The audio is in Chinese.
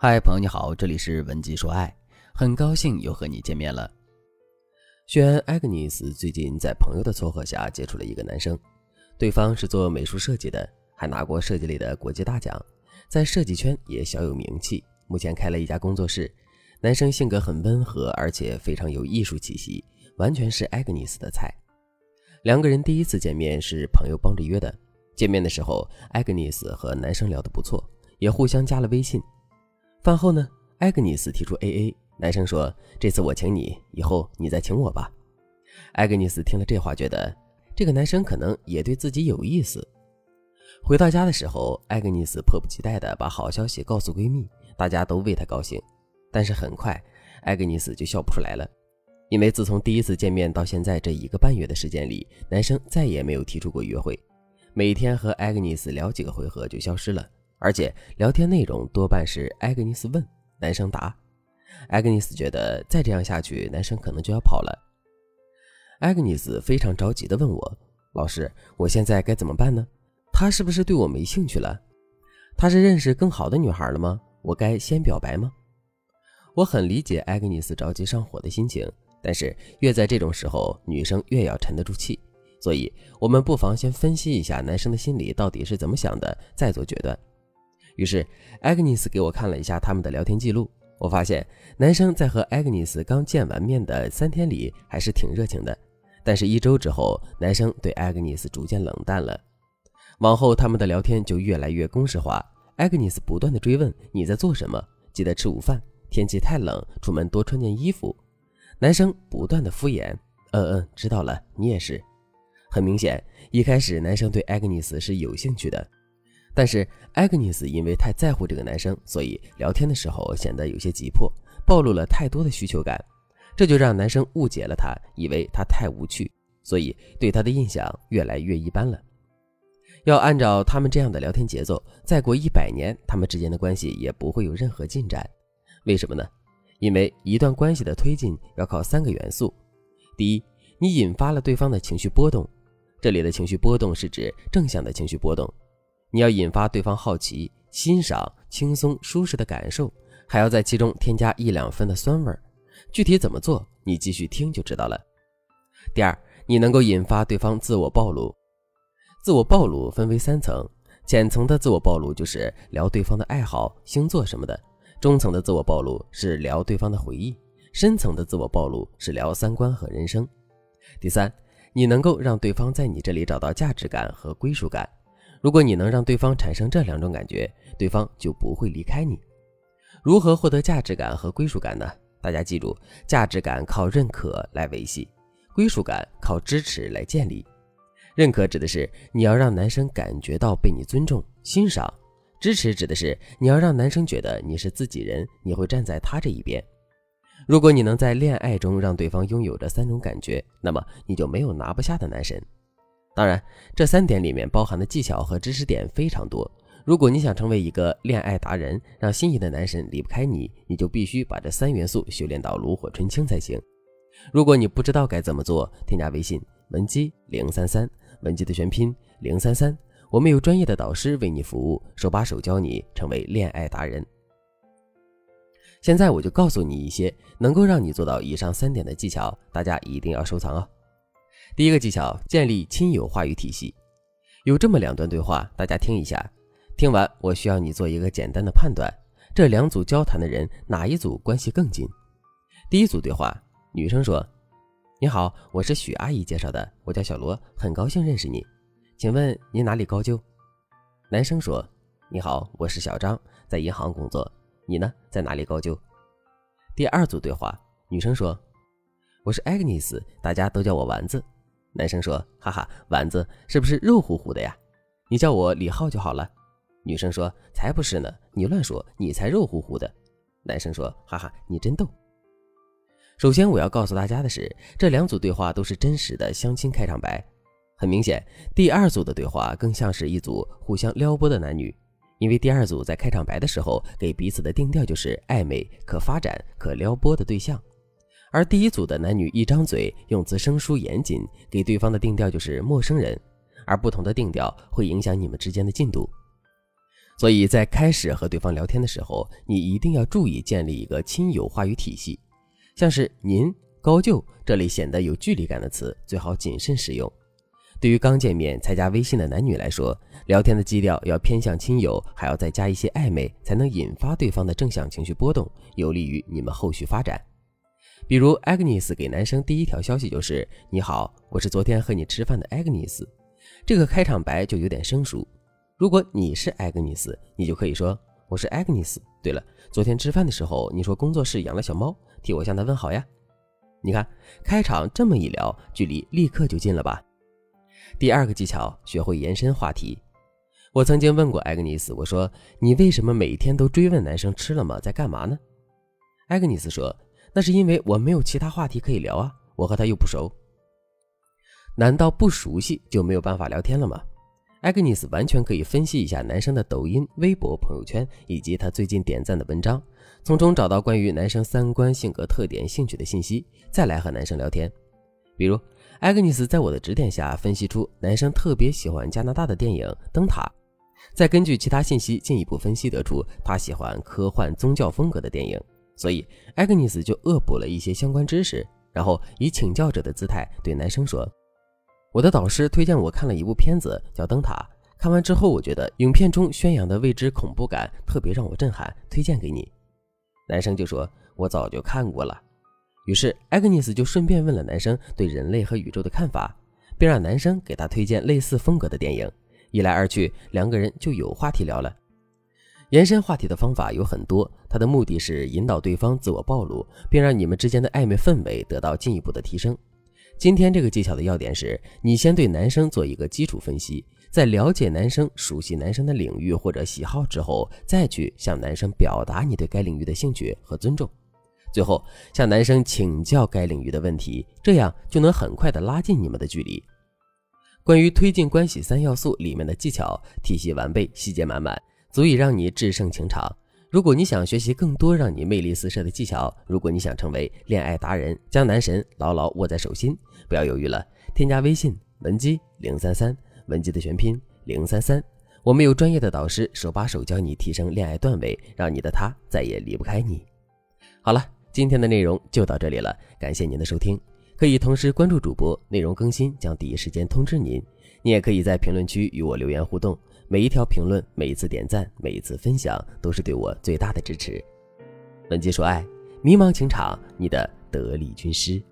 嗨，朋友你好，这里是文姬说爱，很高兴又和你见面了。轩安·艾格尼斯最近在朋友的撮合下接触了一个男生，对方是做美术设计的，还拿过设计类的国际大奖，在设计圈也小有名气。目前开了一家工作室。男生性格很温和，而且非常有艺术气息，完全是艾格尼斯的菜。两个人第一次见面是朋友帮着约的。见面的时候，艾格尼斯和男生聊得不错，也互相加了微信。饭后呢，艾格尼斯提出 A A，男生说：“这次我请你，以后你再请我吧。”艾格尼斯听了这话，觉得这个男生可能也对自己有意思。回到家的时候，艾格尼斯迫不及待地把好消息告诉闺蜜，大家都为她高兴。但是很快，艾格尼斯就笑不出来了，因为自从第一次见面到现在这一个半月的时间里，男生再也没有提出过约会，每天和艾格尼斯聊几个回合就消失了。而且聊天内容多半是艾格尼斯问，男生答。艾格尼斯觉得再这样下去，男生可能就要跑了。艾格尼斯非常着急地问我：“老师，我现在该怎么办呢？他是不是对我没兴趣了？他是认识更好的女孩了吗？我该先表白吗？”我很理解艾格尼斯着急上火的心情，但是越在这种时候，女生越要沉得住气。所以，我们不妨先分析一下男生的心里到底是怎么想的，再做决断。于是，艾格尼斯给我看了一下他们的聊天记录。我发现，男生在和艾格尼斯刚见完面的三天里还是挺热情的，但是一周之后，男生对艾格尼斯逐渐冷淡了。往后，他们的聊天就越来越公式化。艾格尼斯不断的追问：“你在做什么？记得吃午饭。天气太冷，出门多穿件衣服。”男生不断的敷衍：“嗯嗯，知道了，你也是。”很明显，一开始男生对艾格尼斯是有兴趣的。但是艾格尼斯因为太在乎这个男生，所以聊天的时候显得有些急迫，暴露了太多的需求感，这就让男生误解了他，以为他太无趣，所以对他的印象越来越一般了。要按照他们这样的聊天节奏，再过一百年，他们之间的关系也不会有任何进展。为什么呢？因为一段关系的推进要靠三个元素：第一，你引发了对方的情绪波动，这里的情绪波动是指正向的情绪波动。你要引发对方好奇、欣赏、轻松、舒适的感受，还要在其中添加一两分的酸味儿。具体怎么做，你继续听就知道了。第二，你能够引发对方自我暴露。自我暴露分为三层：浅层的自我暴露就是聊对方的爱好、星座什么的；中层的自我暴露是聊对方的回忆；深层的自我暴露是聊三观和人生。第三，你能够让对方在你这里找到价值感和归属感。如果你能让对方产生这两种感觉，对方就不会离开你。如何获得价值感和归属感呢？大家记住，价值感靠认可来维系，归属感靠支持来建立。认可指的是你要让男生感觉到被你尊重、欣赏；支持指的是你要让男生觉得你是自己人，你会站在他这一边。如果你能在恋爱中让对方拥有这三种感觉，那么你就没有拿不下的男神。当然，这三点里面包含的技巧和知识点非常多。如果你想成为一个恋爱达人，让心仪的男神离不开你，你就必须把这三元素修炼到炉火纯青才行。如果你不知道该怎么做，添加微信文姬零三三，文姬的全拼零三三，我们有专业的导师为你服务，手把手教你成为恋爱达人。现在我就告诉你一些能够让你做到以上三点的技巧，大家一定要收藏哦。第一个技巧，建立亲友话语体系。有这么两段对话，大家听一下。听完，我需要你做一个简单的判断：这两组交谈的人，哪一组关系更近？第一组对话，女生说：“你好，我是许阿姨介绍的，我叫小罗，很高兴认识你。请问您哪里高就？”男生说：“你好，我是小张，在银行工作。你呢，在哪里高就？”第二组对话，女生说：“我是 Agnes，，大家都叫我丸子。”男生说：“哈哈，丸子是不是肉乎乎的呀？你叫我李浩就好了。”女生说：“才不是呢，你乱说，你才肉乎乎的。”男生说：“哈哈，你真逗。”首先我要告诉大家的是，这两组对话都是真实的相亲开场白。很明显，第二组的对话更像是一组互相撩拨的男女，因为第二组在开场白的时候给彼此的定调就是暧昧、可发展、可撩拨的对象。而第一组的男女一张嘴，用词生疏严谨，给对方的定调就是陌生人，而不同的定调会影响你们之间的进度。所以在开始和对方聊天的时候，你一定要注意建立一个亲友话语体系，像是“您”“高就”这类显得有距离感的词，最好谨慎使用。对于刚见面才加微信的男女来说，聊天的基调要偏向亲友，还要再加一些暧昧，才能引发对方的正向情绪波动，有利于你们后续发展。比如，Agnes 给男生第一条消息就是“你好，我是昨天和你吃饭的 Agnes”，这个开场白就有点生疏。如果你是 Agnes，你就可以说“我是 Agnes”。对了，昨天吃饭的时候你说工作室养了小猫，替我向他问好呀。你看，开场这么一聊，距离立刻就近了吧？第二个技巧，学会延伸话题。我曾经问过 Agnes，，我说：“你为什么每天都追问男生吃了吗，在干嘛呢？”艾格尼斯说：“那是因为我没有其他话题可以聊啊，我和他又不熟。”难道不熟悉就没有办法聊天了吗？艾格尼斯完全可以分析一下男生的抖音、微博、朋友圈以及他最近点赞的文章，从中找到关于男生三观、性格特点、兴趣的信息，再来和男生聊天。比如。艾格尼斯在我的指点下分析出男生特别喜欢加拿大的电影《灯塔》，再根据其他信息进一步分析得出他喜欢科幻宗教风格的电影，所以艾格尼斯就恶补了一些相关知识，然后以请教者的姿态对男生说：“我的导师推荐我看了一部片子叫《灯塔》，看完之后我觉得影片中宣扬的未知恐怖感特别让我震撼，推荐给你。”男生就说：“我早就看过了。”于是，艾格尼斯就顺便问了男生对人类和宇宙的看法，并让男生给他推荐类似风格的电影。一来二去，两个人就有话题聊了。延伸话题的方法有很多，它的目的是引导对方自我暴露，并让你们之间的暧昧氛围得到进一步的提升。今天这个技巧的要点是，你先对男生做一个基础分析，在了解男生、熟悉男生的领域或者喜好之后，再去向男生表达你对该领域的兴趣和尊重。最后向男生请教该领域的问题，这样就能很快的拉近你们的距离。关于推进关系三要素里面的技巧，体系完备，细节满满，足以让你制胜情场。如果你想学习更多让你魅力四射的技巧，如果你想成为恋爱达人，将男神牢牢握在手心，不要犹豫了，添加微信文姬零三三，文姬的全拼零三三，我们有专业的导师手把手教你提升恋爱段位，让你的他再也离不开你。好了。今天的内容就到这里了，感谢您的收听。可以同时关注主播，内容更新将第一时间通知您。你也可以在评论区与我留言互动，每一条评论、每一次点赞、每一次分享，都是对我最大的支持。本期说爱，迷茫情场，你的得力军师。